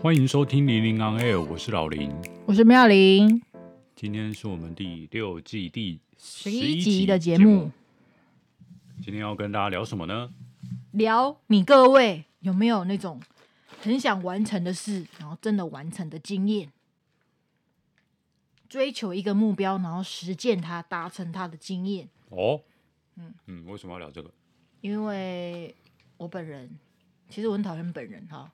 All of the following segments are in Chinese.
欢迎收听零零 on air，我是老林，我是妙玲。今天是我们第六季第十一集集的节目。今天要跟大家聊什么呢？聊你各位有没有那种很想完成的事，然后真的完成的经验？追求一个目标，然后实践它，达成它的经验。哦，嗯嗯，为什么要聊这个？因为我本人，其实我很讨厌本人哈。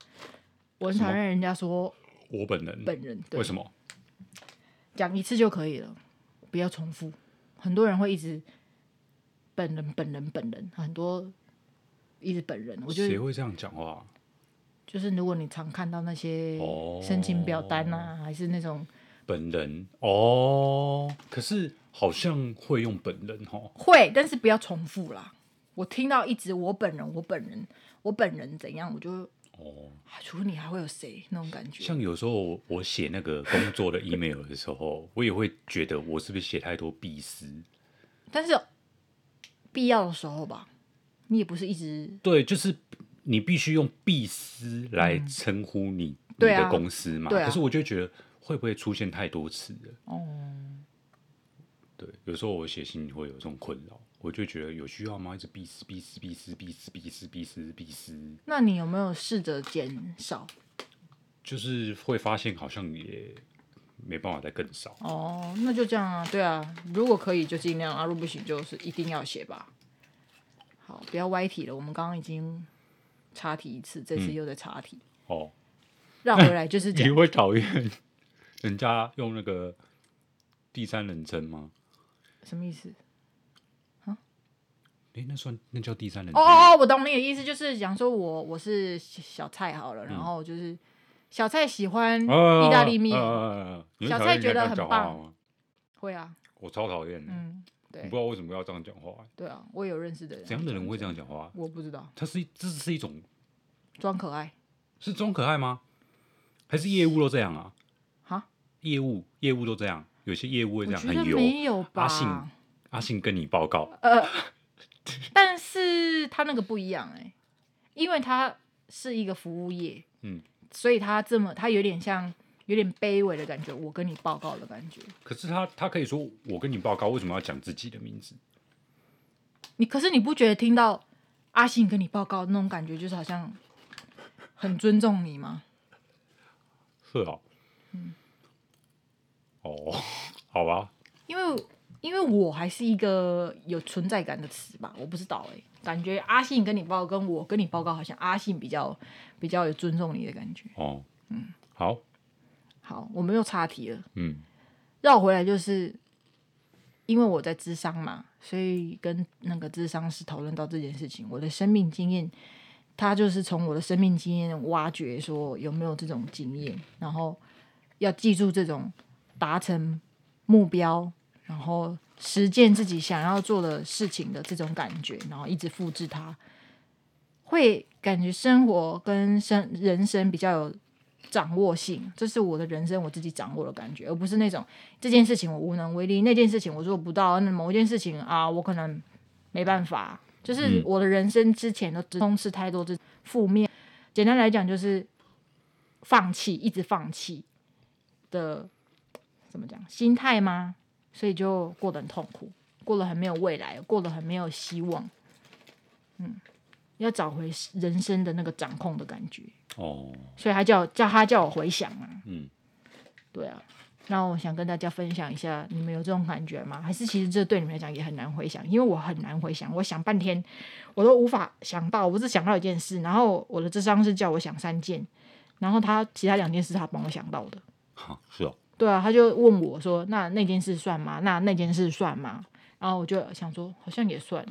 我很讨厌人家说我本人，本人为什么？讲一次就可以了，不要重复。很多人会一直本人、本人、本人，很多一直本人。我觉得谁会这样讲话？就是如果你常看到那些申请表单啊，哦、还是那种本人哦，可是好像会用本人哦，会，但是不要重复啦。我听到一直我本人、我本人、我本人怎样，我就。哦，除了你还会有谁那种感觉？像有时候我写那个工作的 email 的时候，我也会觉得我是不是写太多必思？但是必要的时候吧，你也不是一直对，就是你必须用必思来称呼你、嗯、你的公司嘛。对啊、可是我就觉得会不会出现太多次了？哦，对，有时候我写信会有这种困扰。我就觉得有需要吗？一直必死必死必死必死必死必死必死。那你有没有试着减少？就是会发现好像也没办法再更少。哦，那就这样啊，对啊，如果可以就尽量啊，如果不行就是一定要写吧。好，不要歪题了，我们刚刚已经查题一次，这次又在查题。嗯、哦，绕回来就是 讲。你会讨厌人家用那个第三人称吗？什么意思？哎，那算那叫第三人哦哦，我懂你的意思，就是讲说我我是小蔡好了，嗯、然后就是小蔡喜欢意大利面，哦、小蔡觉得很棒，会啊，我超讨厌，嗯，对，我不知道为什么要这样讲话，对啊，我也有认识的人，怎样的人会这样讲话？我不知道，他是这是一种装可爱，是装可爱吗？还是业务都这样啊？哈，业务业务都这样，有些业务会这样，很油，没有吧？阿信阿信跟你报告，呃。但是他那个不一样哎、欸，因为他是一个服务业，嗯，所以他这么他有点像有点卑微的感觉，我跟你报告的感觉。可是他他可以说我跟你报告，为什么要讲自己的名字？你可是你不觉得听到阿信跟你报告那种感觉，就是好像很尊重你吗？是啊，嗯，哦，好吧，因为。我还是一个有存在感的词吧，我不知道哎、欸，感觉阿信跟你报告，跟我跟你报告，好像阿信比较比较有尊重你的感觉。哦，嗯，好，好，我们又岔题了。嗯，绕回来就是，因为我在智商嘛，所以跟那个智商师讨论到这件事情，我的生命经验，他就是从我的生命经验挖掘说有没有这种经验，然后要记住这种达成目标。然后实践自己想要做的事情的这种感觉，然后一直复制它，会感觉生活跟生人生比较有掌握性。这是我的人生我自己掌握的感觉，而不是那种这件事情我无能为力，那件事情我做不到，那某一件事情啊，我可能没办法。就是我的人生之前都充斥太多这负面。简单来讲，就是放弃，一直放弃的，怎么讲？心态吗？所以就过得很痛苦，过得很没有未来，过得很没有希望。嗯，要找回人生的那个掌控的感觉。哦，所以他叫叫他叫我回想啊。嗯，对啊。那我想跟大家分享一下，你们有这种感觉吗？还是其实这对你们来讲也很难回想？因为我很难回想，我想半天我都无法想到。我只想到一件事，然后我的智商是叫我想三件，然后他其他两件事他帮我想到的。好，是哦。对啊，他就问我说：“那那件事算吗？那那件事算吗？”然后我就想说，好像也算。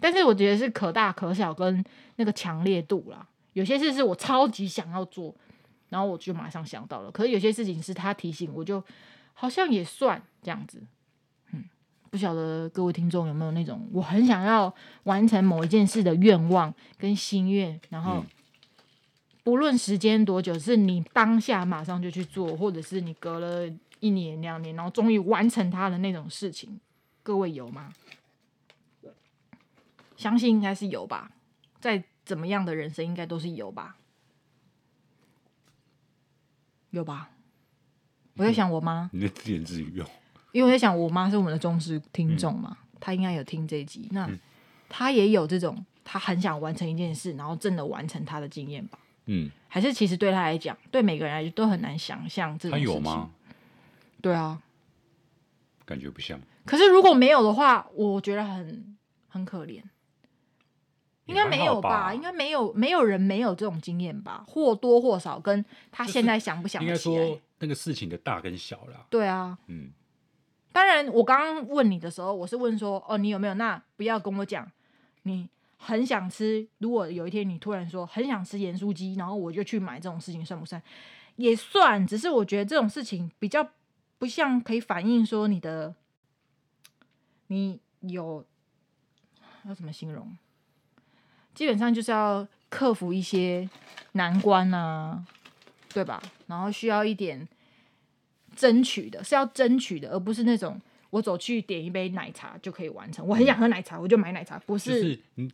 但是我觉得是可大可小跟那个强烈度啦。有些事是我超级想要做，然后我就马上想到了。可是有些事情是他提醒，我就好像也算这样子。嗯，不晓得各位听众有没有那种我很想要完成某一件事的愿望跟心愿，然后。不论时间多久，是你当下马上就去做，或者是你隔了一年两年，然后终于完成它的那种事情，各位有吗？相信应该是有吧。再怎么样的人生，应该都是有吧。有吧？我在想我妈，你在自言自语用，因为我在想我妈是我们的忠实听众嘛，嗯、她应该有听这一集，那她也有这种，她很想完成一件事，然后真的完成她的经验吧？嗯，还是其实对他来讲，对每个人来讲都很难想象这种事情。她有吗？对啊，感觉不像。可是如果没有的话，我觉得很很可怜。应该没有吧？应该没有，没有人没有这种经验吧？或多或少跟他现在想不想得起来？应该说那个事情的大跟小啦。对啊，嗯。当然，我刚刚问你的时候，我是问说，哦，你有没有？那不要跟我讲，你很想吃。如果有一天你突然说很想吃盐酥鸡，然后我就去买，这种事情算不算？也算。只是我觉得这种事情比较不像可以反映说你的，你有要怎么形容？基本上就是要克服一些难关啊，对吧？然后需要一点争取的，是要争取的，而不是那种我走去点一杯奶茶就可以完成。我很想喝奶茶，我就买奶茶，不是。是嗯，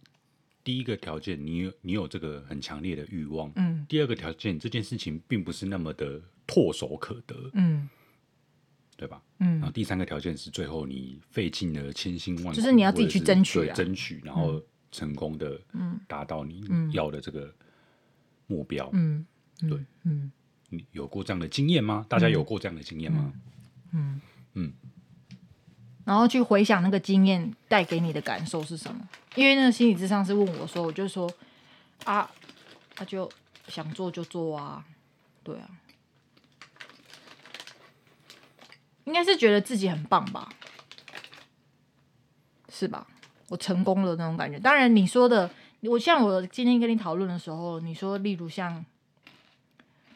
第一个条件，你有你有这个很强烈的欲望，嗯。第二个条件，这件事情并不是那么的唾手可得，嗯，对吧？嗯。然后第三个条件是，最后你费尽了千辛万苦，就是你要自己去争取啊，争取，然后。成功的达到你要的这个目标，嗯，对，嗯，你有过这样的经验吗？大家有过这样的经验吗？嗯嗯，然后去回想那个经验带给你的感受是什么？因为那个心理咨商师问我说，我就说啊，他就想做就做啊，对啊，应该是觉得自己很棒吧，是吧？我成功了那种感觉。当然，你说的，我像我今天跟你讨论的时候，你说，例如像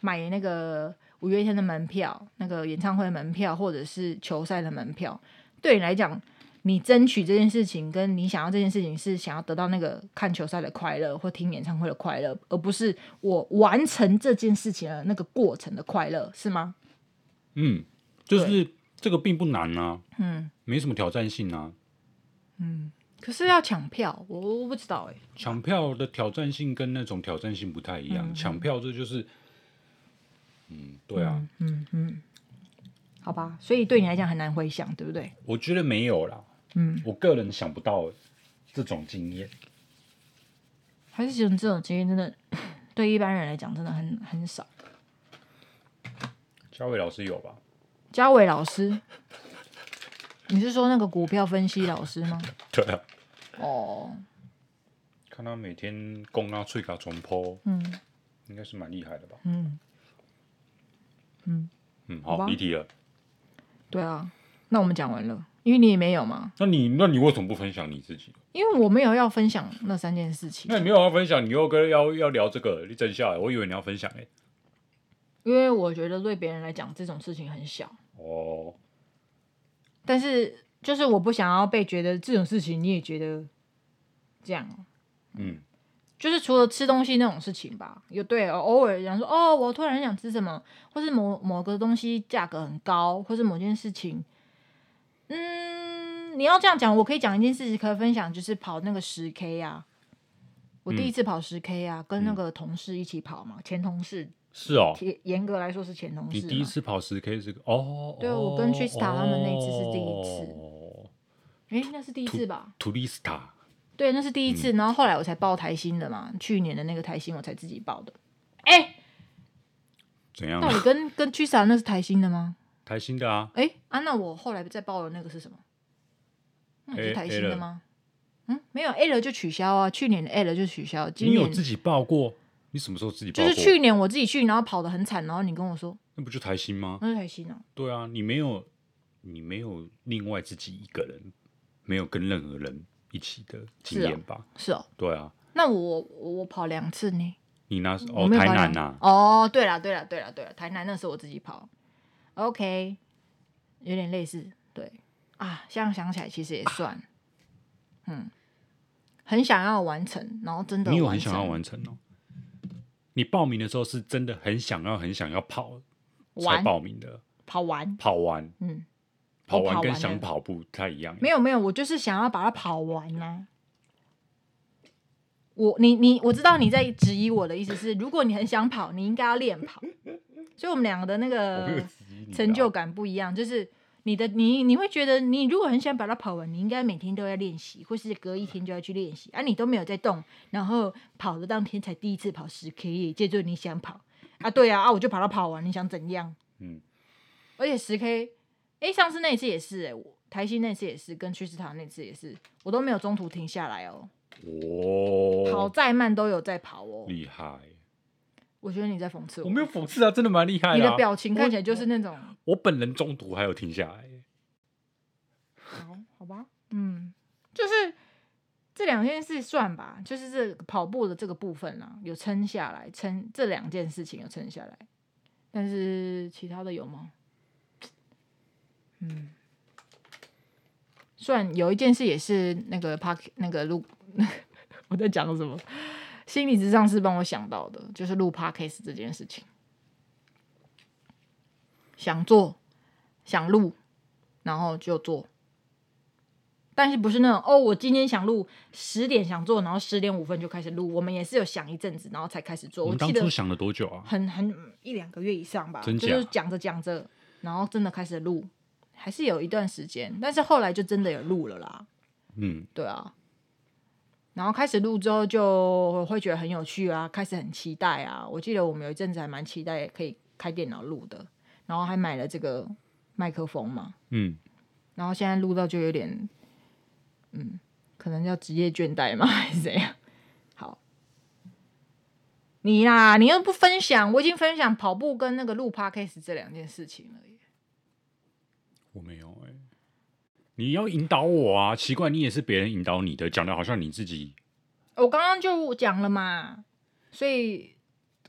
买那个五月天的门票、那个演唱会的门票，或者是球赛的门票，对你来讲，你争取这件事情，跟你想要这件事情，是想要得到那个看球赛的快乐，或听演唱会的快乐，而不是我完成这件事情的那个过程的快乐，是吗？嗯，就是这个并不难啊，嗯，没什么挑战性啊，嗯。可是要抢票，我我不知道哎。抢票的挑战性跟那种挑战性不太一样。嗯、抢票这就是，嗯，对啊，嗯嗯，嗯，好吧，所以对你来讲很难回想，对不对？我觉得没有啦，嗯，我个人想不到这种经验，还是觉得这种经验真的 对一般人来讲真的很很少。嘉伟老师有吧？嘉伟老师。你是说那个股票分析老师吗？对啊。哦。看他每天供啊、脆卡、重抛，嗯，应该是蛮厉害的吧？嗯。嗯嗯，好，离题了。对啊，那我们讲完了，因为你也没有嘛。那你那你为什么不分享你自己？因为我没有要分享那三件事情。那你没有要分享，你又跟要要聊这个，你真笑，我以为你要分享哎。因为我觉得对别人来讲这种事情很小。哦。但是，就是我不想要被觉得这种事情，你也觉得这样，嗯，就是除了吃东西那种事情吧，有对，偶尔想说，哦，我突然想吃什么，或是某某个东西价格很高，或是某件事情，嗯，你要这样讲，我可以讲一件事情可以分享，就是跑那个十 K 啊，我第一次跑十 K 啊，嗯，跟那个同事一起跑嘛，前同事。是哦，严格来说是前同事。你第一次跑十 K 是个哦，对，我跟 Trista 他们那次是第一次。哎、欸，那是第一次吧？Trista。对，那是第一次，嗯、然后后来我才报台新的嘛，去年的那个台新我才自己报的。哎、欸，怎样？到底 跟跟 Trista 那是台新的吗？台新的啊。哎、欸，啊，那我后来再报的那个是什么？那是台新的吗？嗯，没有 L 就取消啊，去年的 L 就取消。今年你有自己报过？你什么时候自己报？就是去年我自己去，然后跑的很惨，然后你跟我说，那不就台新吗？那是台新啊。对啊，你没有，你没有另外自己一个人，没有跟任何人一起的经验吧？是哦。对啊。那我我跑两次呢。你那是哦，台南呐。哦，对了对了对了对了，台南那是我自己跑。OK，有点类似，对啊，这样想起来其实也算，啊、嗯，很想要完成，然后真的，你有很想要完成哦。你报名的时候是真的很想要、很想要跑才报名的，跑完，跑完，嗯，跑完跟想跑不太一样。没有没有，我就是想要把它跑完呢、啊。我你你，我知道你在质疑我的意思是，如果你很想跑，你应该要练跑。所以我们两个的那个成就感不一样，就是你的你你会觉得你如果很想把它跑完，你应该每天都要练习，或是隔一天就要去练习，啊，你都没有在动，然后跑的当天才第一次跑十 K，借助你想跑啊，对啊，啊，我就把它跑完，你想怎样？嗯，而且十 K，哎，上次那一次也是、欸，哎，台西那次也是，跟屈斯塔那次也是，我都没有中途停下来哦。哦，跑再慢都有在跑哦，厉害！我觉得你在讽刺我，我没有讽刺啊，真的蛮厉害的。你的表情看起来就是那种，我，我本人中途还有停下来。好，好吧，嗯，就是这两件事算吧，就是这跑步的这个部分啊，有撑下来，撑这两件事情有撑下来，但是其他的有吗？嗯，算有一件事也是那个 park 那个录。我在讲什么？心理之上是帮我想到的，就是录 podcast 这件事情。想做，想录，然后就做。但是不是那种哦，我今天想录，十点想做，然后十点五分就开始录。我们也是有想一阵子，然后才开始做。我当初想了多久啊？很很一两个月以上吧。就是讲着讲着，然后真的开始录，还是有一段时间。但是后来就真的有录了啦。嗯，对啊。然后开始录之后，就会觉得很有趣啊，开始很期待啊。我记得我们有一阵子还蛮期待可以开电脑录的，然后还买了这个麦克风嘛。嗯。然后现在录到就有点，嗯，可能叫职业倦怠嘛？还是怎样？好，你啦，你又不分享，我已经分享跑步跟那个录 podcast 这两件事情了耶。我没有哎、欸。你要引导我啊！奇怪，你也是别人引导你的，讲的好像你自己。我刚刚就讲了嘛，所以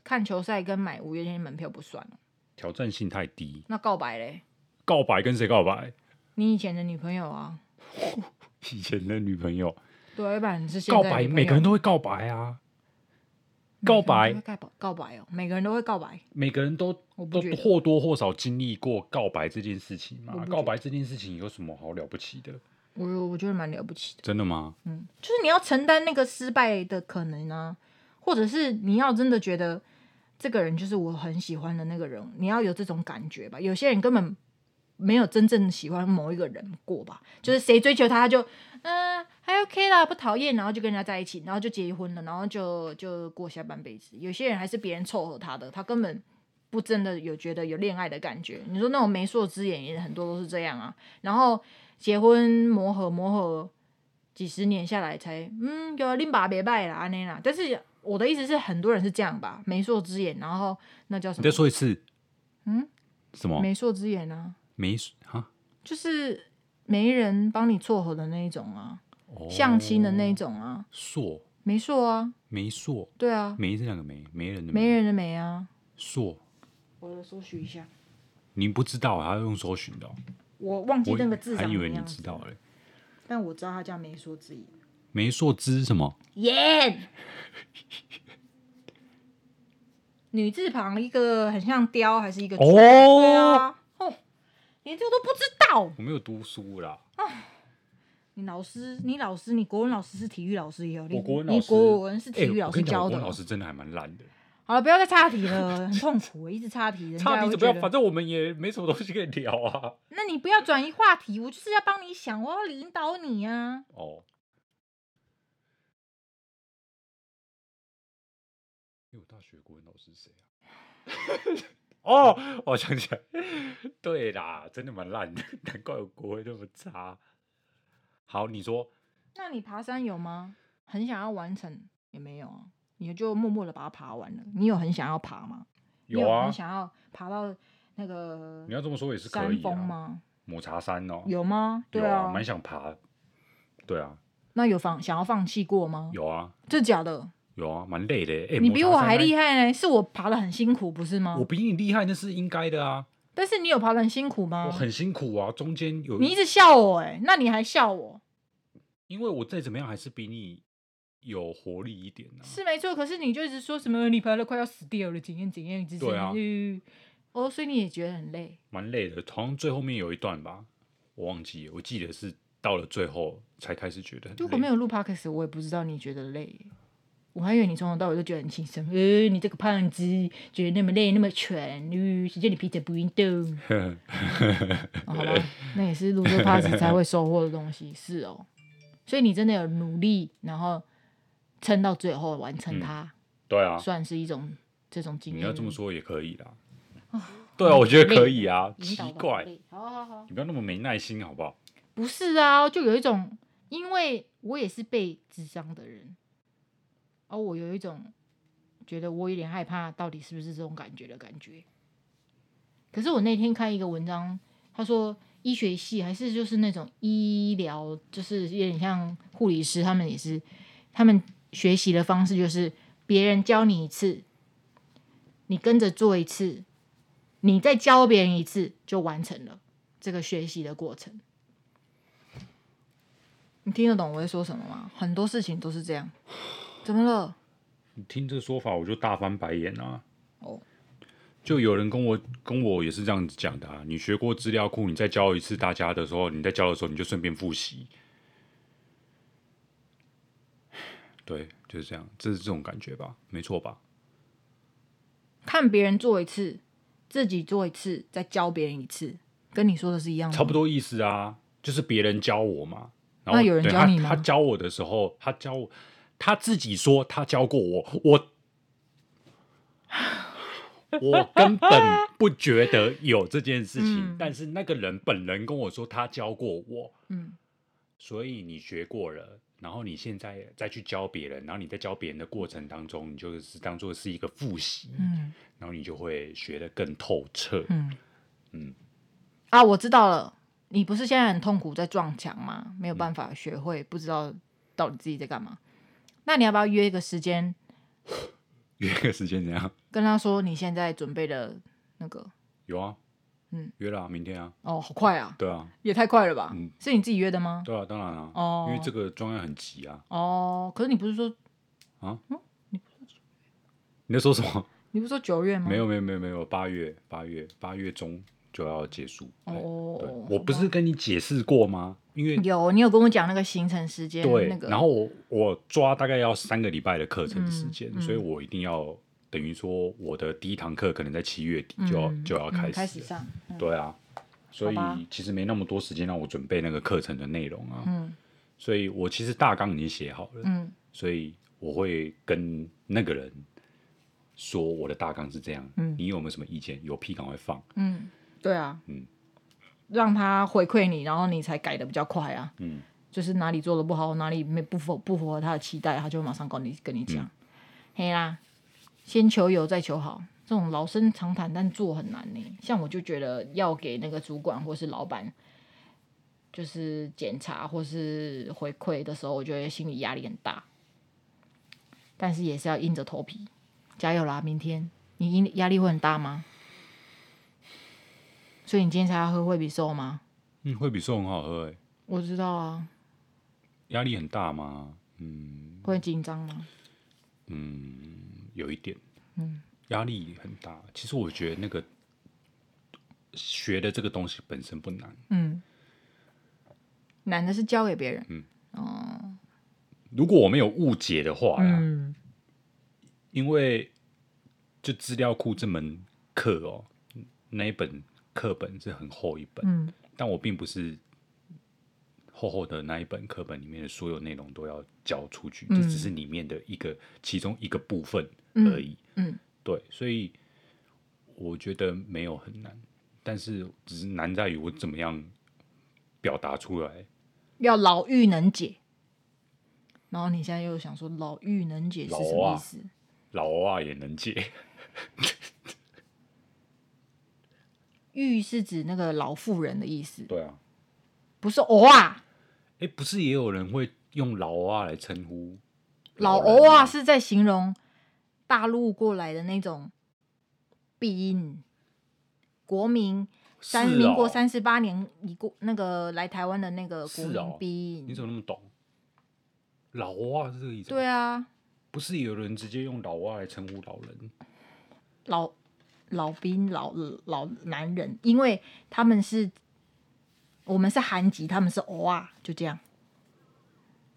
看球赛跟买五月天门票不算了，挑战性太低。那告白嘞？告白跟谁告白？你以前的女朋友啊？以前的女朋友？对，吧？你是告白，每个人都会告白啊。告白，告白哦！每个人都会告白，每个人都都或多或少经历过告白这件事情嘛。告白这件事情有什么好了不起的？我我觉得蛮了不起的。真的吗？嗯，就是你要承担那个失败的可能啊，或者是你要真的觉得这个人就是我很喜欢的那个人，你要有这种感觉吧。有些人根本没有真正喜欢某一个人过吧，就是谁追求他，他就嗯。还 OK 啦，不讨厌，然后就跟人家在一起，然后就结婚了，然后就就过下半辈子。有些人还是别人凑合他的，他根本不真的有觉得有恋爱的感觉。你说那种媒妁之言也很多都是这样啊。然后结婚磨合磨合几十年下来才嗯，有另把别拜啦安内啦。但是我的意思是，很多人是这样吧，媒妁之言，然后那叫什么？你再说一次。嗯？什么？媒妁之言啊？媒啊？就是没人帮你撮合的那一种啊。相亲的那一种啊，硕。媒硕啊，媒硕，对啊，媒这两个媒，媒人的媒人的媒啊，硕，我来搜寻一下，你不知道，还要用搜寻的，我忘记那个字，还以为你知道嘞，但我知道它叫媒妁之言，媒妁之什么？言，女字旁一个很像雕，还是一个哦？对啊，哦，连这个都不知道，我没有读书啦。你老师，你老师，你国文老师是体育老师也有，我国文你国文是体育老师教的。国文老师真的还蛮烂的。好了，不要再岔题了，很痛苦，一直岔题。岔题怎么样？反正我们也没什么东西可以聊啊。那你不要转移话题，我就是要帮你想，我要引导你啊。哦。因为我大学国文老师是谁啊？哦，我想起来，对啦，真的蛮烂的，难怪我国会那么差。好，你说，那你爬山有吗？很想要完成也没有啊，你就默默的把它爬完了。你有很想要爬吗？有啊，你很想要爬到那个？你要这么说也是可以。山峰吗？抹茶山哦，有吗？对啊，蛮想爬。对啊，那有放想要放弃过吗？有啊，这假的？有啊，蛮累的。哎，你比我还厉害呢，是我爬得很辛苦，不是吗？我比你厉害，那是应该的啊。但是你有爬的很辛苦吗？我很辛苦啊，中间有你一直笑我哎，那你还笑我？因为我再怎么样还是比你有活力一点呢、啊。是没错，可是你就一直说什么你爬的快要死掉了，怎样怎样，一直这样。对啊。哦，所以你也觉得很累？蛮累的，好像最后面有一段吧，我忘记了，我记得是到了最后才开始觉得很累。如果没有录 Podcast，我也不知道你觉得累。我还以为你从头到尾都觉得很轻松。呃，你这个胖子，觉得那么累，那么喘，谁叫你平常不运动？哦、好吧，那也是录这 pass 才会收获的东西，是哦。所以你真的有努力，然后撑到最后完成它。嗯、对啊，算是一种这种经验。你要这么说也可以啦。哦、对啊，我觉得可以啊。奇怪，好好好，你不要那么没耐心，好不好？不是啊，就有一种，因为我也是被智商的人。而我有一种觉得我有点害怕，到底是不是这种感觉的感觉？可是我那天看一个文章，他说医学系还是就是那种医疗，就是有点像护理师，他们也是，他们学习的方式就是别人教你一次，你跟着做一次，你再教别人一次，就完成了这个学习的过程。你听得懂我在说什么吗？很多事情都是这样。怎么了？你听这个说法，我就大翻白眼啊！哦，oh. 就有人跟我跟我也是这样子讲的啊。你学过资料库，你再教一次大家的时候，你在教的时候，你就顺便复习。对，就是这样，这是这种感觉吧？没错吧？看别人做一次，自己做一次，再教别人一次，跟你说的是一样的，差不多意思啊。就是别人教我嘛，然后那有人教你吗？他，他教我的时候，他教我。他自己说他教过我，我我根本不觉得有这件事情。嗯、但是那个人本人跟我说他教过我，嗯，所以你学过了，然后你现在再去教别人，然后你在教别人的过程当中，你就是当做是一个复习，嗯，然后你就会学得更透彻，嗯嗯。啊，我知道了，你不是现在很痛苦在撞墙吗？没有办法学会，嗯、不知道到底自己在干嘛。那你要不要约一个时间？约一个时间怎样？跟他说你现在准备的那个。有啊，嗯，约了，明天啊。哦，好快啊！对啊，也太快了吧？嗯，是你自己约的吗？对啊，当然啊。哦，因为这个专案很急啊。哦，可是你不是说啊？嗯，你你在说什么？你不是说九月吗？没有，没有，没有，没有，八月，八月，八月中就要结束。哦，对，我不是跟你解释过吗？因为有你有跟我讲那个行程时间，对，那个、然后我我抓大概要三个礼拜的课程时间，嗯嗯、所以我一定要等于说我的第一堂课可能在七月底就要、嗯、就要开始、嗯、开始上，嗯、对啊，所以其实没那么多时间让我准备那个课程的内容啊，嗯，所以我其实大纲已经写好了，嗯，所以我会跟那个人说我的大纲是这样，嗯，你有没有什么意见？有屁赶快放，嗯，对啊，嗯。让他回馈你，然后你才改的比较快啊。嗯，就是哪里做的不好，哪里没不符不符合他的期待，他就会马上跟你跟你讲。嗯、嘿啦，先求有再求好，这种老生常谈，但做很难呢。像我就觉得要给那个主管或是老板，就是检查或是回馈的时候，我觉得心理压力很大。但是也是要硬着头皮，加油啦！明天你压力会很大吗？所以你今天才要喝惠比寿吗？嗯，惠比寿很好喝诶。我知道啊。压力很大吗？嗯。会紧张吗？嗯，有一点。嗯。压力很大。其实我觉得那个学的这个东西本身不难。嗯。难的是教给别人。嗯。哦。如果我没有误解的话呀，嗯。因为就资料库这门课哦，那一本。课本是很厚一本，嗯，但我并不是厚厚的那一本课本里面的所有内容都要交出去，这、嗯、只是里面的一个其中一个部分而已，嗯，嗯对，所以我觉得没有很难，但是只是难在于我怎么样表达出来，要老嫗能解，然后你现在又想说老妪能解是什么意思？老啊也能解。嫗是指那个老妇人的意思。对啊，不是欧啊。哎，不是也有人会用老啊来称呼？老欧啊，是在形容大陆过来的那种兵，国民三民国三十八年已过那个来台湾的那个国民兵。你怎么那么懂？老啊是这个意思？对啊，不是有人直接用老啊来称呼老人？老。老兵、老老男人，因为他们是，我们是韩籍，他们是欧啊，就这样。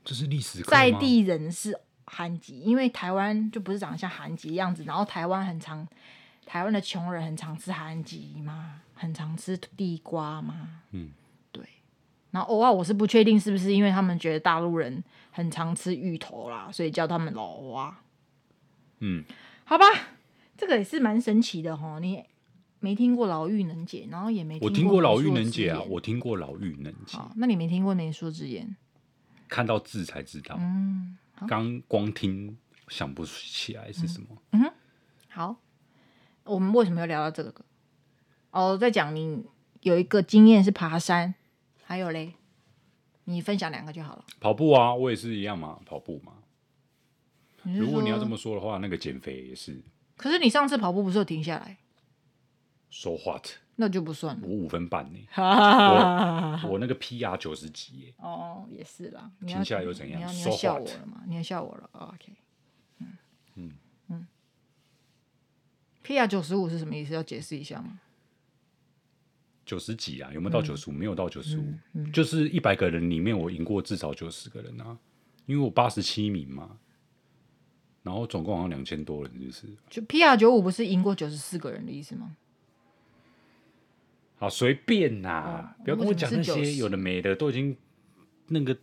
这是历史？在地人是韩籍，因为台湾就不是长得像韩籍样子，然后台湾很常，台湾的穷人很常吃韩籍嘛，很常吃地瓜嘛，嗯，对。然后偶尔我是不确定是不是因为他们觉得大陆人很常吃芋头啦，所以叫他们老欧。嗯，好吧，这个也是蛮神奇的哈，你没听过老妪能解，然后也没听过我听过老妪能解啊，我听过老妪能解，那你没听过媒妁之言？看到字才知道，嗯，刚光听想不起来是什么。嗯哼，好，我们为什么要聊到这个？哦，在讲你有一个经验是爬山，还有嘞，你分享两个就好了。跑步啊，我也是一样嘛，跑步嘛。如果你要这么说的话，那个减肥也是。可是你上次跑步不是有停下来？So what？那就不算了。我五分半呢，我我那个 PR 九十几耶。哦，也是啦。停下来又怎样？你要你要笑我了吗？你要笑我了？OK。嗯嗯嗯。PR 九十五是什么意思？要解释一下吗？九十几啊？有没有到九十五？没有到九十五，就是一百个人里面我赢过至少九十个人啊，因为我八十七名嘛。然后总共好像两千多人，就是。就 PR 九五不是赢过九十四个人的意思吗？好随便呐、不要跟我讲那些有的没的，都已经那个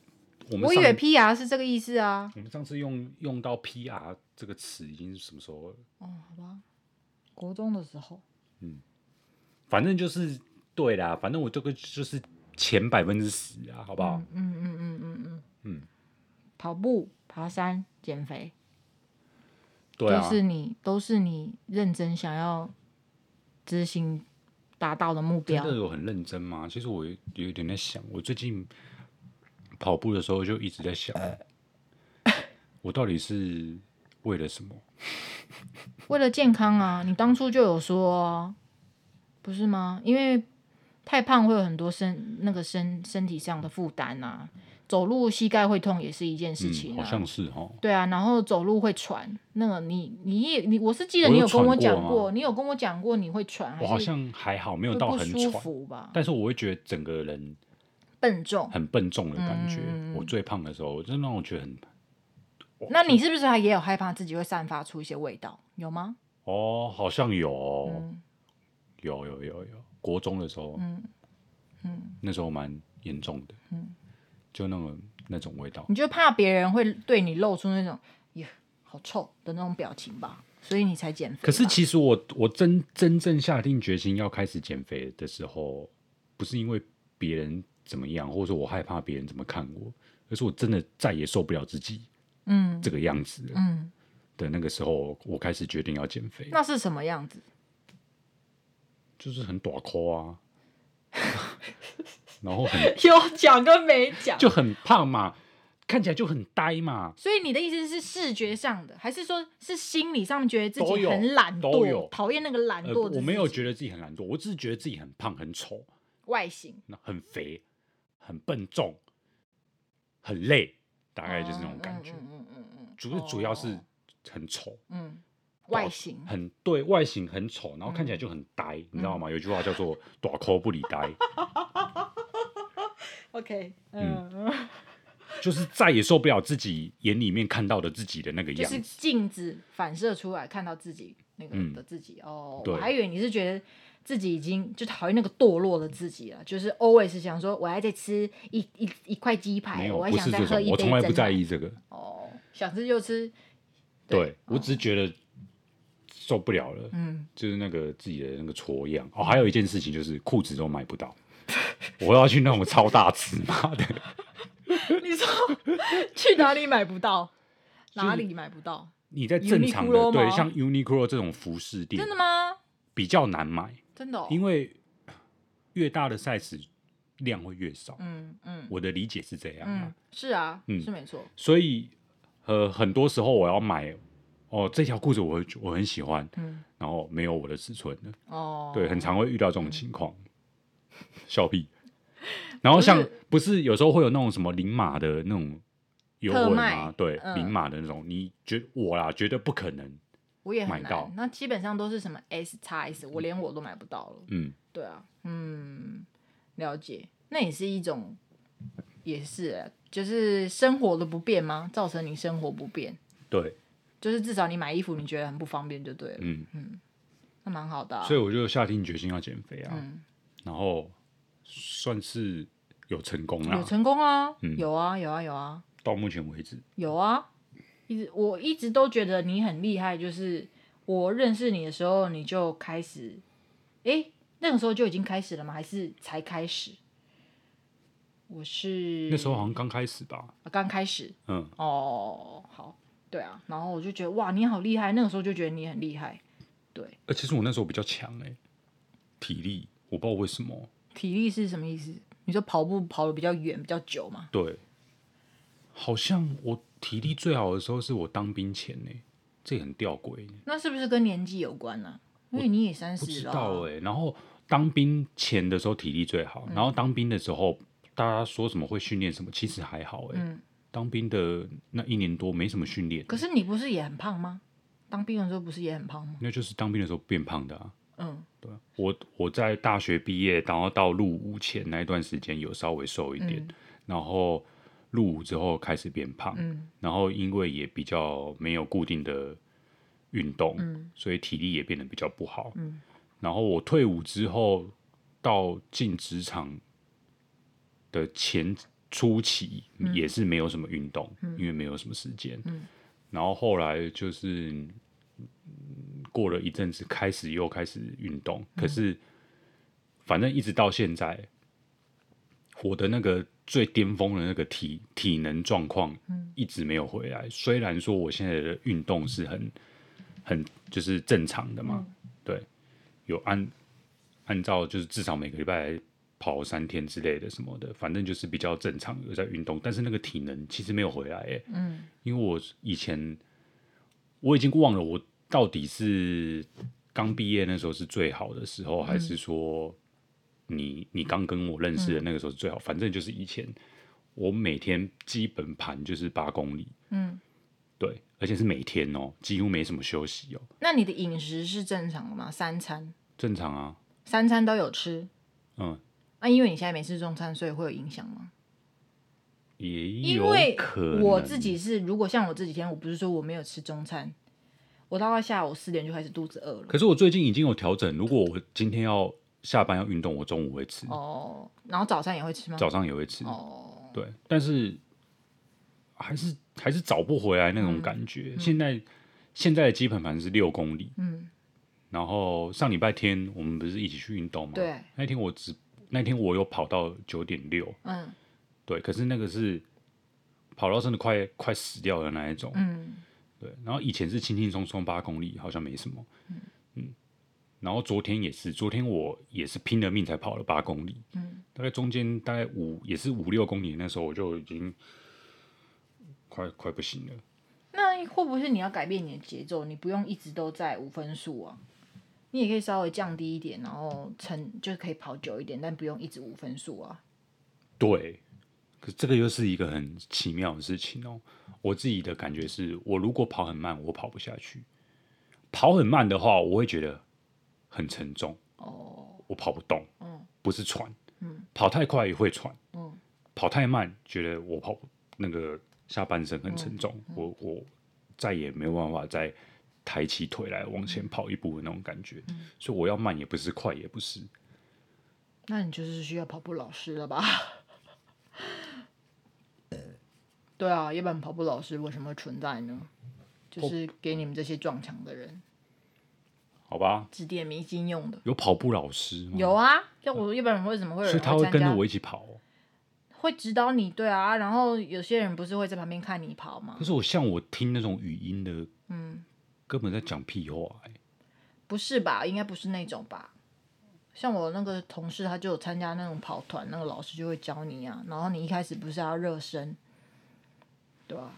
我们。我以为 PR 是这个意思啊。我们上次用用到 PR 这个词已经是什么时候了？哦，好吧，国中的时候。嗯，反正就是对啦，反正我这个就是前百分之十啊，好不好？嗯嗯嗯。嗯嗯嗯跑步、爬山、减肥，对啊，都是你都是你认真想要执行。达到的目标，真的有很认真吗？其实我有有点在想，我最近跑步的时候就一直在想，我到底是为了什么？为了健康啊！你当初就有说，不是吗？因为太胖会有很多身那个身身体上的负担啊。走路膝盖会痛也是一件事情，啊嗯，好像是哦。对啊，然后走路会喘，那个你你也你，我是记得你有跟我讲过，过你有跟我讲过你会喘，我好像还好，没有到很喘，舒服吧？但是我会觉得整个人笨重，很笨重的感觉。嗯、我最胖的时候，真的让我觉得很。那你是不是还也有害怕自己会散发出一些味道？有吗？哦，好像有，有有有有，国中的时候，嗯嗯，那时候蛮严重的，嗯。就那种那种味道，你就怕别人会对你露出那种“耶，好臭”的那种表情吧，所以你才减肥。可是其实我我真真正下定决心要开始减肥的时候，不是因为别人怎么样，或者说我害怕别人怎么看我，而是我真的再也受不了自己，嗯，这个样子，嗯，的那个时候，我开始决定要减肥。那是什么样子？就是很短裤啊。然后很 有讲跟没讲，就很胖嘛，看起来就很呆嘛。所以你的意思是视觉上的，还是说是心理上觉得自己很懒惰，讨厌那个懒惰的、呃？我没有觉得自己很懒惰，我只是觉得自己很胖、很丑，外形很肥、很笨重、很累，大概就是那种感觉。嗯嗯嗯嗯，主要主要是很丑，嗯，外形很对，外形很丑，然后看起来就很呆，嗯、你知道吗？有句话叫做“大箍不理呆。” OK，嗯，就是再也受不了自己眼里面看到的自己的那个样子，就是镜子反射出来看到自己那个的自己。哦，我还以为你是觉得自己已经就讨厌那个堕落的自己了，就是 always 想说我还在吃一一一块鸡排，我还想再喝一杯，我从来不在意这个。哦，想吃就吃。对，我只是觉得受不了了，嗯，就是那个自己的那个挫样。哦，还有一件事情就是裤子都买不到。我要去那种超大尺码的。你说去哪里买不到？哪里买不到？你在正常的对，像 Uniqlo 这种服饰店，真的吗？比较难买，真的，因为越大的 size 量会越少。嗯嗯，我的理解是这样啊。是啊，嗯，是没错。所以呃，很多时候我要买哦，这条裤子我我很喜欢，嗯，然后没有我的尺寸的哦，对，很常会遇到这种情况。笑屁，然后像不是有时候会有那种什么零码的那种优惠吗？对，零码的那种，你觉我啦，觉得不可能，我也买到。那基本上都是什么 S 叉 S，我连我都买不到了。嗯，对啊，嗯，了解，那也是一种，也是，就是生活的不便吗？造成你生活不便？对，就是至少你买衣服你觉得很不方便就对了。嗯嗯，那蛮好的、啊。所以我就下定决心要减肥啊，嗯、然后算是有成功了。有成功啊，嗯、有啊有啊有啊。到目前为止有啊，一直我一直都觉得你很厉害，就是我认识你的时候你就开始，哎，那个时候就已经开始了吗？还是才开始？我是那时候好像刚开始吧，刚开始，嗯，哦，好，对啊，然后我就觉得哇，你好厉害，那个时候就觉得你很厉害，对。呃，其实我那时候比较强哎，体力，我不知道为什么。体力是什么意思？你说跑步跑的比较远、比较久吗？对。好像我体力最好的时候是我当兵前呢，这很吊诡。那是不是跟年纪有关呢、啊？因为你也三十了。不知道哎。然后当兵前的时候体力最好，嗯、然后当兵的时候大家说什么会训练什么，其实还好哎。嗯。当兵的那一年多没什么训练。可是你不是也很胖吗？当兵的时候不是也很胖吗？那就是当兵的时候变胖的啊。嗯。对，我我在大学毕业，然后到入伍前那一段时间有稍微瘦一点，嗯、然后。入伍之后开始变胖，嗯、然后因为也比较没有固定的运动，嗯、所以体力也变得比较不好。嗯、然后我退伍之后到进职场的前初期也是没有什么运动，嗯、因为没有什么时间。嗯、然后后来就是过了一阵子，开始又开始运动，嗯、可是反正一直到现在，我的那个。最巅峰的那个体体能状况，一直没有回来。嗯、虽然说我现在的运动是很很就是正常的嘛，嗯、对，有按按照就是至少每个礼拜跑三天之类的什么的，反正就是比较正常有在运动。但是那个体能其实没有回来，哎，嗯，因为我以前我已经忘了我到底是刚毕业那时候是最好的时候，嗯、还是说。你你刚跟我认识的那个时候是最好，嗯、反正就是以前我每天基本盘就是八公里，嗯，对，而且是每天哦，几乎没什么休息哦。那你的饮食是正常的吗？三餐？正常啊，三餐都有吃。嗯，那、啊、因为你现在没吃中餐，所以会有影响吗？也有可能。因为我自己是，如果像我这几天，我不是说我没有吃中餐，我大概下午四点就开始肚子饿了。可是我最近已经有调整，如果我今天要。下班要运动，我中午会吃哦，然后早上也会吃吗？早上也会吃哦，对，但是还是还是找不回来那种感觉。嗯、现在现在的基本盘是六公里，嗯，然后上礼拜天我们不是一起去运动吗？对，那天我只那天我有跑到九点六，嗯，对，可是那个是跑到真的快快死掉的那一种，嗯，对，然后以前是轻轻松松八公里，好像没什么，嗯。然后昨天也是，昨天我也是拼了命才跑了八公里，嗯，大概中间大概五也是五六公里，那时候我就已经快快不行了。那会不会是你要改变你的节奏？你不用一直都在五分数啊，你也可以稍微降低一点，然后成就可以跑久一点，但不用一直五分数啊。对，可是这个又是一个很奇妙的事情哦。我自己的感觉是我如果跑很慢，我跑不下去；跑很慢的话，我会觉得。很沉重哦，我跑不动，嗯，不是喘，嗯，跑太快也会喘，嗯，跑太慢觉得我跑那个下半身很沉重，嗯嗯、我我再也没有办法再抬起腿来往前跑一步的那种感觉，嗯、所以我要慢也不是，快也不是，那你就是需要跑步老师了吧？对啊，一般跑步老师为什么会存在呢？就是给你们这些撞墙的人。好吧，指点迷津用的。有跑步老师吗？有啊，要我一般人为什么会有人？所以他会跟着我一起跑，会指导你。对啊，然后有些人不是会在旁边看你跑吗？可是我像我听那种语音的，嗯，根本在讲屁话欸。不是吧？应该不是那种吧？像我那个同事，他就有参加那种跑团，那个老师就会教你啊。然后你一开始不是要热身，对吧？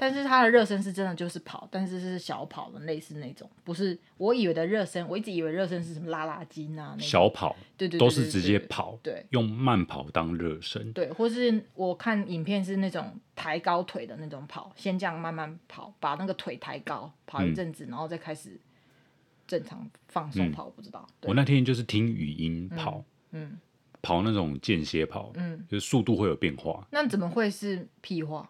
但是他的热身是真的就是跑，但是是小跑的，类似那种，不是我以为的热身。我一直以为热身是什么拉拉筋啊，那小跑，对对，都是直接跑，对，用慢跑当热身，对，或是我看影片是那种抬高腿的那种跑，先这样慢慢跑，把那个腿抬高，跑一阵子，然后再开始正常放松跑。我不知道，我那天就是听语音跑，嗯，跑那种间歇跑，嗯，就是速度会有变化。那怎么会是屁话？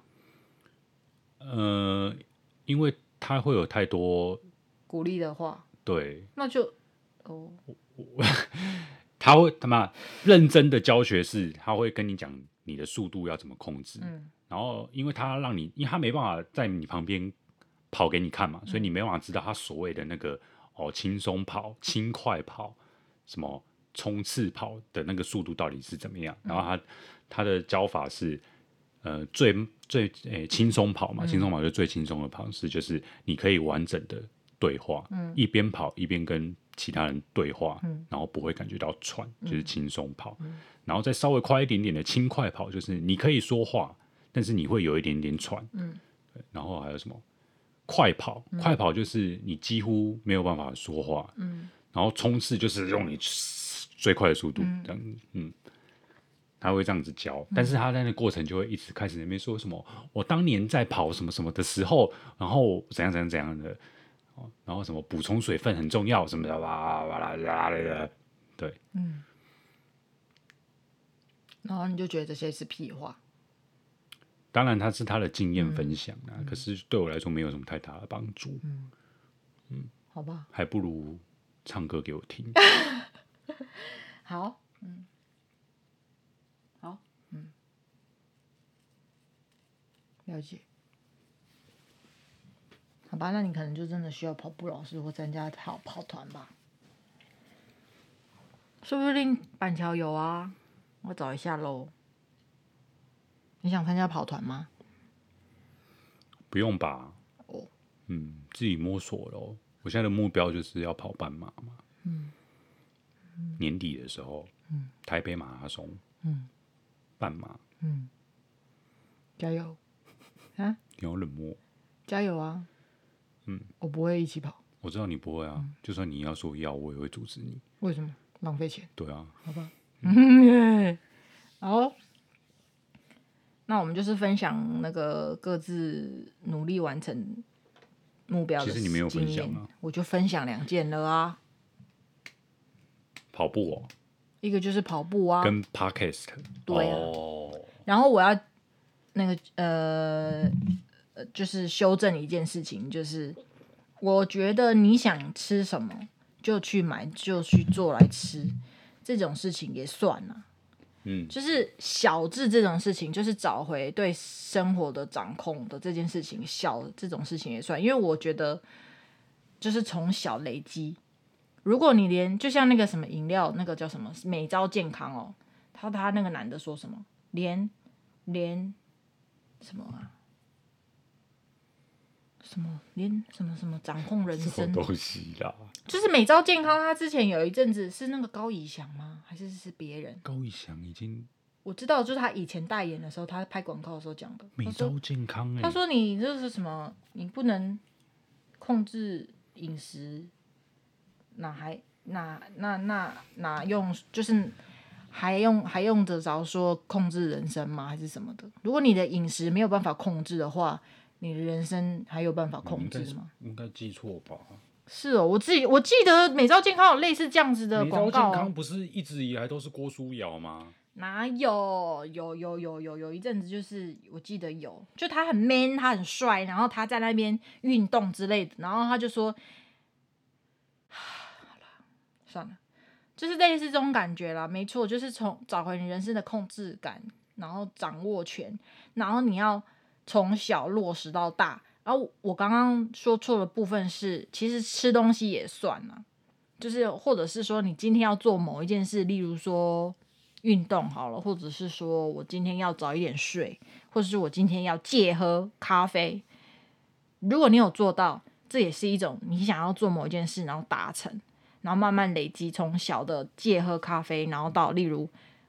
呃，因为他会有太多鼓励的话，对，那就哦，他会他妈认真的教学是，他会跟你讲你的速度要怎么控制，嗯，然后因为他让你，因为他没办法在你旁边跑给你看嘛，所以你没办法知道他所谓的那个哦轻松跑、轻快跑、什么冲刺跑的那个速度到底是怎么样，然后他他的教法是。呃，最最诶，轻松跑嘛，轻松跑就最轻松的跑式，就是你可以完整的对话，嗯，一边跑一边跟其他人对话，嗯，然后不会感觉到喘，就是轻松跑，嗯，然后再稍微快一点点的轻快跑，就是你可以说话，但是你会有一点点喘，嗯，然后还有什么？快跑？快跑就是你几乎没有办法说话，嗯，然后冲刺就是用你最快的速度，这样，嗯。他会这样子教，但是他在那过程就会一直开始那边说什么，我当年在跑什么什么的时候，然后怎样怎样怎样的，然后什么补充水分很重要什么的，哇哇啦啦啦，对，嗯，然后你就觉得这些是屁话。当然他是他的经验分享啊，可是对我来说没有什么太大的帮助。嗯嗯，好吧，还不如唱歌给我听。好，嗯。了解，好吧，那你可能就真的需要跑步老师或参加跑跑团吧，说不定板桥有啊，我找一下喽。你想参加跑团吗？不用吧。哦，嗯，自己摸索喽。我现在的目标就是要跑半马嘛。嗯。年底的时候，嗯，台北马拉松，嗯，半马，嗯，加油。啊！你好冷漠，加油啊！嗯，我不会一起跑。我知道你不会啊，嗯、就算你要说要，我也会阻止你。为什么？浪费钱。对啊。好吧。嗯。好。那我们就是分享那个各自努力完成目标的。其实你没有分享啊。我就分享两件了啊。跑步哦。一个就是跑步啊。跟 Podcast。对啊。哦、然后我要。那个呃，就是修正一件事情，就是我觉得你想吃什么就去买，就去做来吃，这种事情也算了。嗯，就是小智这种事情，就是找回对生活的掌控的这件事情，小这种事情也算，因为我觉得就是从小累积。如果你连就像那个什么饮料，那个叫什么美招健康哦，他他那个男的说什么，连连。什么啊？什么连什么什么掌控人生东西啦？就是美朝健康，他之前有一阵子是那个高以翔吗？还是是别人？高以翔已经我知道，就是他以前代言的时候，他拍广告的时候讲的。美朝健康、欸，他说你这是什么？你不能控制饮食，哪还哪那那哪用？就是。还用还用得着说控制人生吗？还是什么的？如果你的饮食没有办法控制的话，你的人生还有办法控制吗？应该记错吧？是哦，我自己我记得美兆健康有类似这样子的广告。健康不是一直以来都是郭书瑶吗？哪有？有有有有有一阵子就是我记得有，就他很 man，他很帅，然后他在那边运动之类的，然后他就说，好了，算了。就是类似这种感觉啦，没错，就是从找回你人生的控制感，然后掌握权，然后你要从小落实到大。然后我刚刚说错的部分是，其实吃东西也算啦，就是或者是说你今天要做某一件事，例如说运动好了，或者是说我今天要早一点睡，或者是我今天要戒喝咖啡。如果你有做到，这也是一种你想要做某一件事，然后达成。然后慢慢累积，从小的戒喝咖啡，然后到例如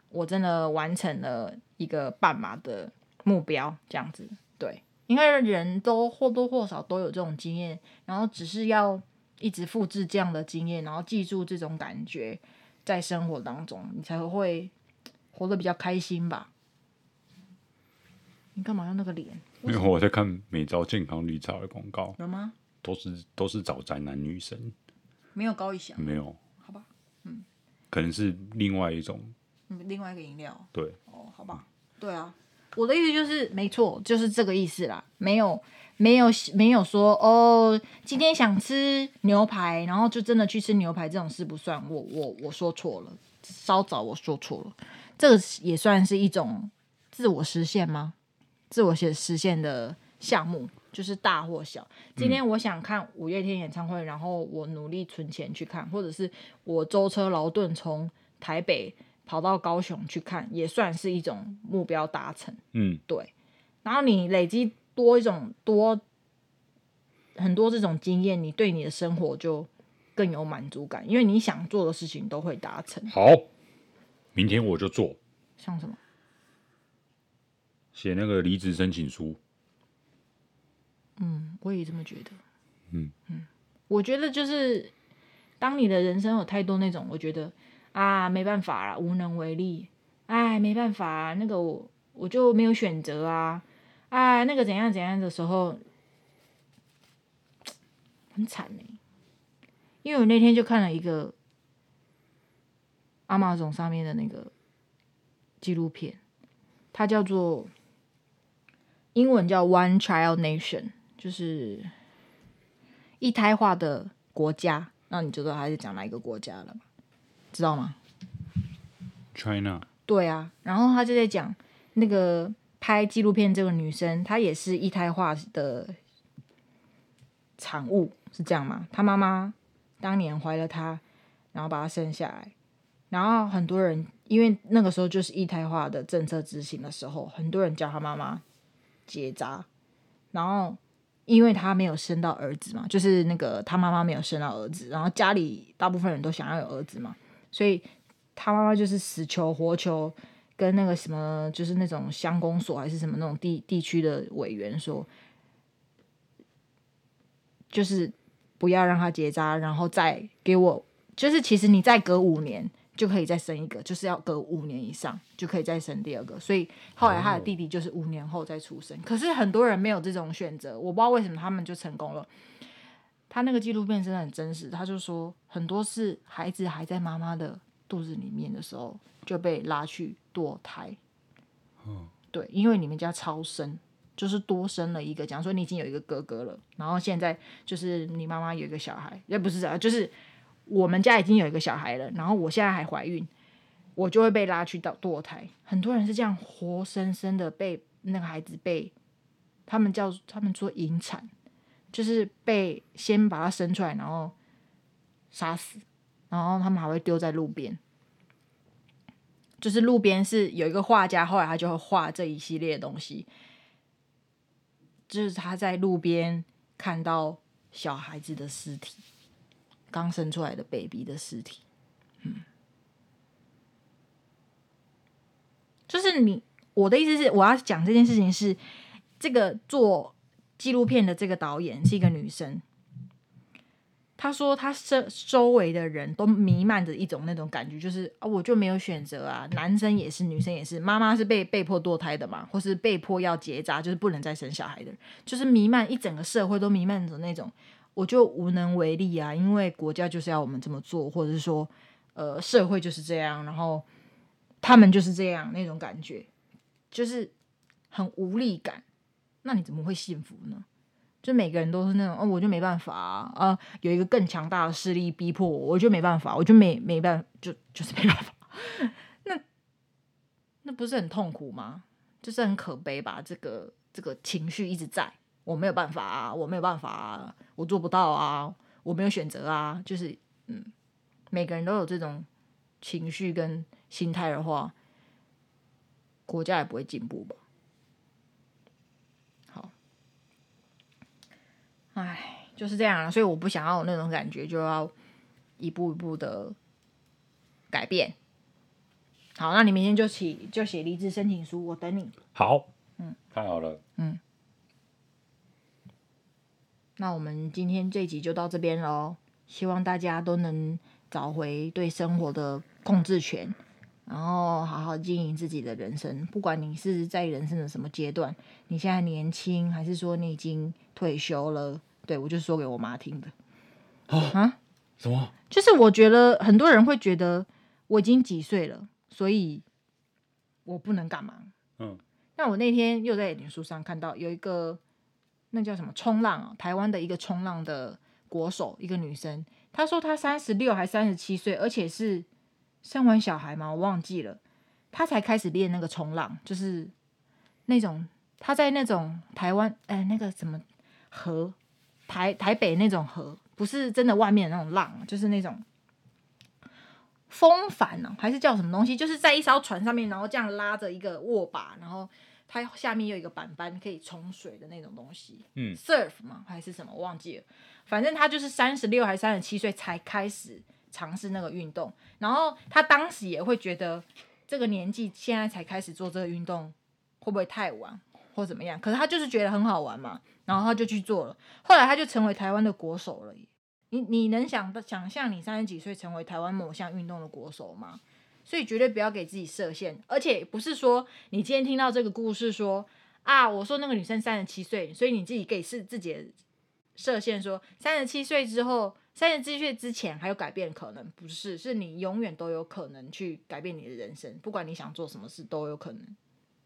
我真的完成了一个半马的目标，这样子。对，因为人都或多或少都有这种经验，然后只是要一直复制这样的经验，然后记住这种感觉，在生活当中你才会活得比较开心吧。你干嘛用那个脸？因为我在看美朝健康绿茶的广告。有吗？都是都是找宅男女生。没有高一翔，没有，好吧，嗯，可能是另外一种，嗯另外一个饮料，对，哦，好吧，对啊，我的意思就是，没错，就是这个意思啦。没有，没有，没有说哦，今天想吃牛排，然后就真的去吃牛排，这种事不算。我我我说错了，稍早我说错了。这个也算是一种自我实现吗？自我实实现的项目，就是大或小。今天我想看五月天演唱会，然后我努力存钱去看，或者是我舟车劳顿从台北。跑到高雄去看，也算是一种目标达成。嗯，对。然后你累积多一种多很多这种经验，你对你的生活就更有满足感，因为你想做的事情都会达成。好，明天我就做。像什么？写那个离职申请书。嗯，我也这么觉得。嗯嗯，我觉得就是当你的人生有太多那种，我觉得。啊，没办法啦，无能为力。哎，没办法啊，那个我我就没有选择啊。哎，那个怎样怎样的时候，很惨呢。因为我那天就看了一个 Amazon 上面的那个纪录片，它叫做英文叫 One Child Nation，就是一胎化的国家。那你知道他是讲哪一个国家了？知道吗？China。对啊，然后他就在讲那个拍纪录片这个女生，她也是一胎化的产物，是这样吗？她妈妈当年怀了她，然后把她生下来，然后很多人因为那个时候就是一胎化的政策执行的时候，很多人叫她妈妈结扎，然后因为他没有生到儿子嘛，就是那个他妈妈没有生到儿子，然后家里大部分人都想要有儿子嘛。所以他妈妈就是死求活求，跟那个什么，就是那种乡公所还是什么那种地地区的委员说，就是不要让他结扎，然后再给我，就是其实你再隔五年就可以再生一个，就是要隔五年以上就可以再生第二个。所以后来他的弟弟就是五年后再出生。可是很多人没有这种选择，我不知道为什么他们就成功了。他那个纪录片真的很真实，他就说很多是孩子还在妈妈的肚子里面的时候就被拉去堕胎。嗯，对，因为你们家超生，就是多生了一个。假如说你已经有一个哥哥了，然后现在就是你妈妈有一个小孩，也不是啊，就是我们家已经有一个小孩了，然后我现在还怀孕，我就会被拉去到堕胎。很多人是这样活生生的被那个孩子被他们叫他们做引产。就是被先把他生出来，然后杀死，然后他们还会丢在路边。就是路边是有一个画家，后来他就会画这一系列的东西。就是他在路边看到小孩子的尸体，刚生出来的 baby 的尸体。嗯，就是你，我的意思是，我要讲这件事情是这个做。纪录片的这个导演是一个女生，她说她身周围的人都弥漫着一种那种感觉，就是啊，我就没有选择啊，男生也是，女生也是，妈妈是被被迫堕胎的嘛，或是被迫要结扎，就是不能再生小孩的，就是弥漫一整个社会都弥漫着那种，我就无能为力啊，因为国家就是要我们这么做，或者是说，呃，社会就是这样，然后他们就是这样那种感觉，就是很无力感。那你怎么会幸福呢？就每个人都是那种，哦，我就没办法啊，啊，有一个更强大的势力逼迫我，我就没办法，我就没没办法，就就是没办法。那那不是很痛苦吗？就是很可悲吧？这个这个情绪一直在，我没有办法啊，我没有办法啊，我做不到啊，我没有选择啊，就是嗯，每个人都有这种情绪跟心态的话，国家也不会进步吧。好唉，就是这样，所以我不想要有那种感觉，就要一步一步的改变。好，那你明天就起就写离职申请书，我等你。好，嗯，太好了，嗯。那我们今天这集就到这边喽，希望大家都能找回对生活的控制权，然后好好经营自己的人生。不管你是在人生的什么阶段，你现在年轻，还是说你已经退休了。对，我就说给我妈听的。啊？什么？就是我觉得很多人会觉得我已经几岁了，所以我不能干嘛。嗯。那我那天又在脸书上看到有一个，那叫什么冲浪啊？台湾的一个冲浪的国手，一个女生，她说她三十六还三十七岁，而且是生完小孩嘛，我忘记了，她才开始练那个冲浪，就是那种她在那种台湾哎那个什么河台台北那种河，不是真的外面的那种浪，就是那种。风帆呢、还是叫什么东西？就是在一艘船上面，然后这样拉着一个握把，然后它下面有一个板板可以冲水的那种东西。嗯，surf 嘛，还是什么？我忘记了。反正他就是三十六还是三十七岁才开始尝试那个运动。然后他当时也会觉得这个年纪现在才开始做这个运动会不会太晚或怎么样？可是他就是觉得很好玩嘛，然后他就去做了。后来他就成为台湾的国手了。你你能想的想象你三十几岁成为台湾某项运动的国手吗？所以绝对不要给自己设限，而且不是说你今天听到这个故事说啊，我说那个女生三十七岁，所以你自己给是自己的设限说，说三十七岁之后，三十七岁之前还有改变可能，不是，是你永远都有可能去改变你的人生，不管你想做什么事都有可能。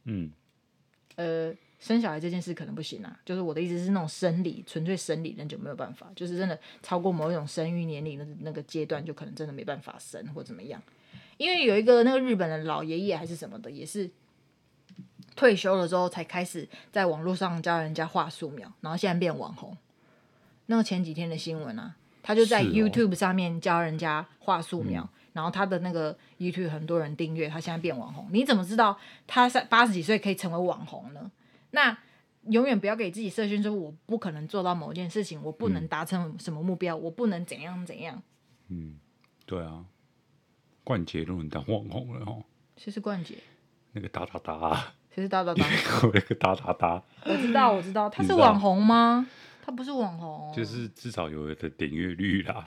嗯，呃。生小孩这件事可能不行啊，就是我的意思是那种生理，纯粹生理，那就没有办法，就是真的超过某一种生育年龄的那个阶段，就可能真的没办法生或怎么样。因为有一个那个日本的老爷爷还是什么的，也是退休了之后才开始在网络上教人家画素描，然后现在变网红。那个前几天的新闻啊，他就在 YouTube 上面教人家画素描。然后他的那个 YouTube 很多人订阅，他现在变网红。你怎么知道他在八十几岁可以成为网红呢？那永远不要给自己设限，说我不可能做到某件事情，我不能达成什么目标，嗯、我不能怎样怎样。嗯，对啊，冠杰都能当网红了哦。谁是冠杰？那个哒哒哒。谁是哒哒哒？那个哒哒哒。我知道，我知道，他是网红吗？他不是网红，就是至少有的点阅率啦。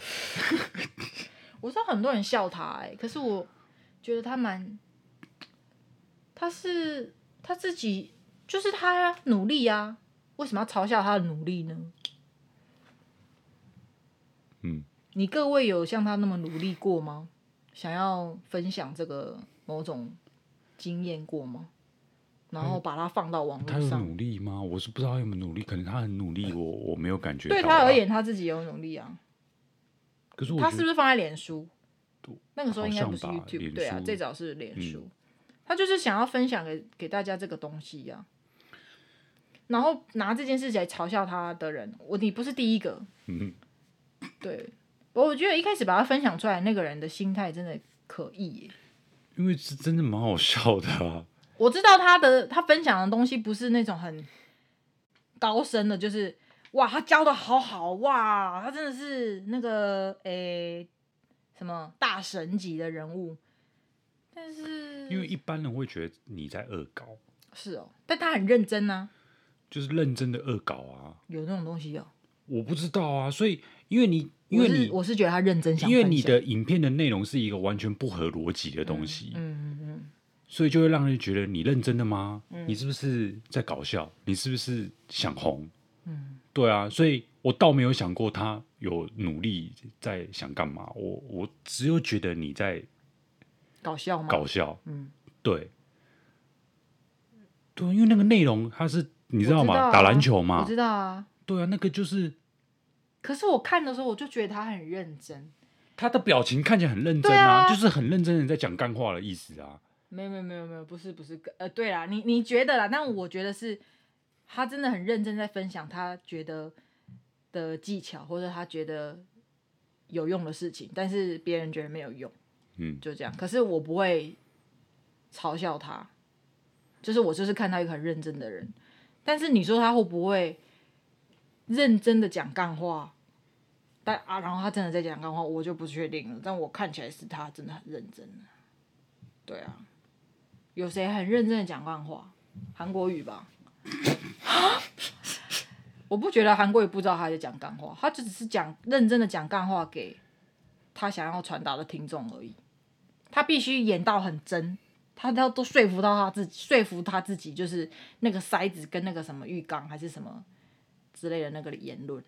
我知道很多人笑他哎、欸，可是我觉得他蛮，他是他自己。就是他努力啊，为什么要嘲笑他的努力呢？嗯，你各位有像他那么努力过吗？想要分享这个某种经验过吗？然后把它放到网络上。他有努力吗？我是不知道他有没有努力，可能他很努力，我我没有感觉。对他而言，他自己有努力啊。可是他是不是放在脸书？那个时候应该不是 YouTube，对啊，最早是脸书。嗯、他就是想要分享给给大家这个东西呀、啊。然后拿这件事情来嘲笑他的人，我你不是第一个。嗯，对，我觉得一开始把他分享出来，那个人的心态真的可以耶。因为是真的蛮好笑的啊。我知道他的他分享的东西不是那种很高深的，就是哇，他教的好好哇，他真的是那个诶什么大神级的人物。但是因为一般人会觉得你在恶搞。是哦，但他很认真啊。就是认真的恶搞啊，有那种东西哦，我不知道啊，所以因为你因为你我是觉得他认真想，因为你的影片的内容是一个完全不合逻辑的东西，嗯嗯嗯，所以就会让人觉得你认真的吗？你是不是在搞笑？你是不是想红？嗯，对啊，所以我倒没有想过他有努力在想干嘛，我我只有觉得你在搞笑吗？搞笑，嗯，对，对，因为那个内容他是。你知道吗？道啊、打篮球嘛？我知道啊。对啊，那个就是。可是我看的时候，我就觉得他很认真。他的表情看起来很认真啊，啊就是很认真的在讲干话的意思啊。没有没有没有没有，不是不是，呃，对啦，你你觉得啦？但我觉得是，他真的很认真在分享他觉得的技巧，或者他觉得有用的事情，但是别人觉得没有用，嗯，就这样。可是我不会嘲笑他，就是我就是看到一个很认真的人。但是你说他会不会认真的讲干话？但啊，然后他真的在讲干话，我就不确定了。但我看起来是他真的很认真。对啊，有谁很认真的讲干话？韩国语吧？我不觉得韩国语不知道他在讲干话，他就只是讲认真的讲干话给他想要传达的听众而已。他必须演到很真。他都都说服到他自己，说服他自己，就是那个塞子跟那个什么浴缸还是什么之类的那个言论，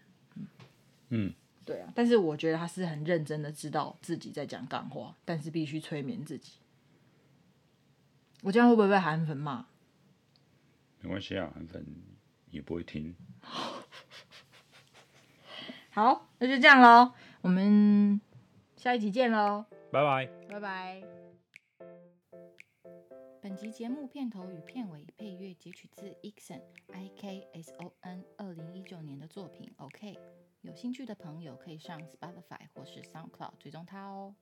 嗯对啊。但是我觉得他是很认真的，知道自己在讲干话，但是必须催眠自己。我这样会不会被韩粉骂？没关系啊，韩粉也不会听。好，那就这样喽，我们下一集见喽，拜拜，拜拜。本集节目片头与片尾配乐截取自 Ikson I K S O N 二零一九年的作品。OK，有兴趣的朋友可以上 Spotify 或是 SoundCloud 追踪他哦。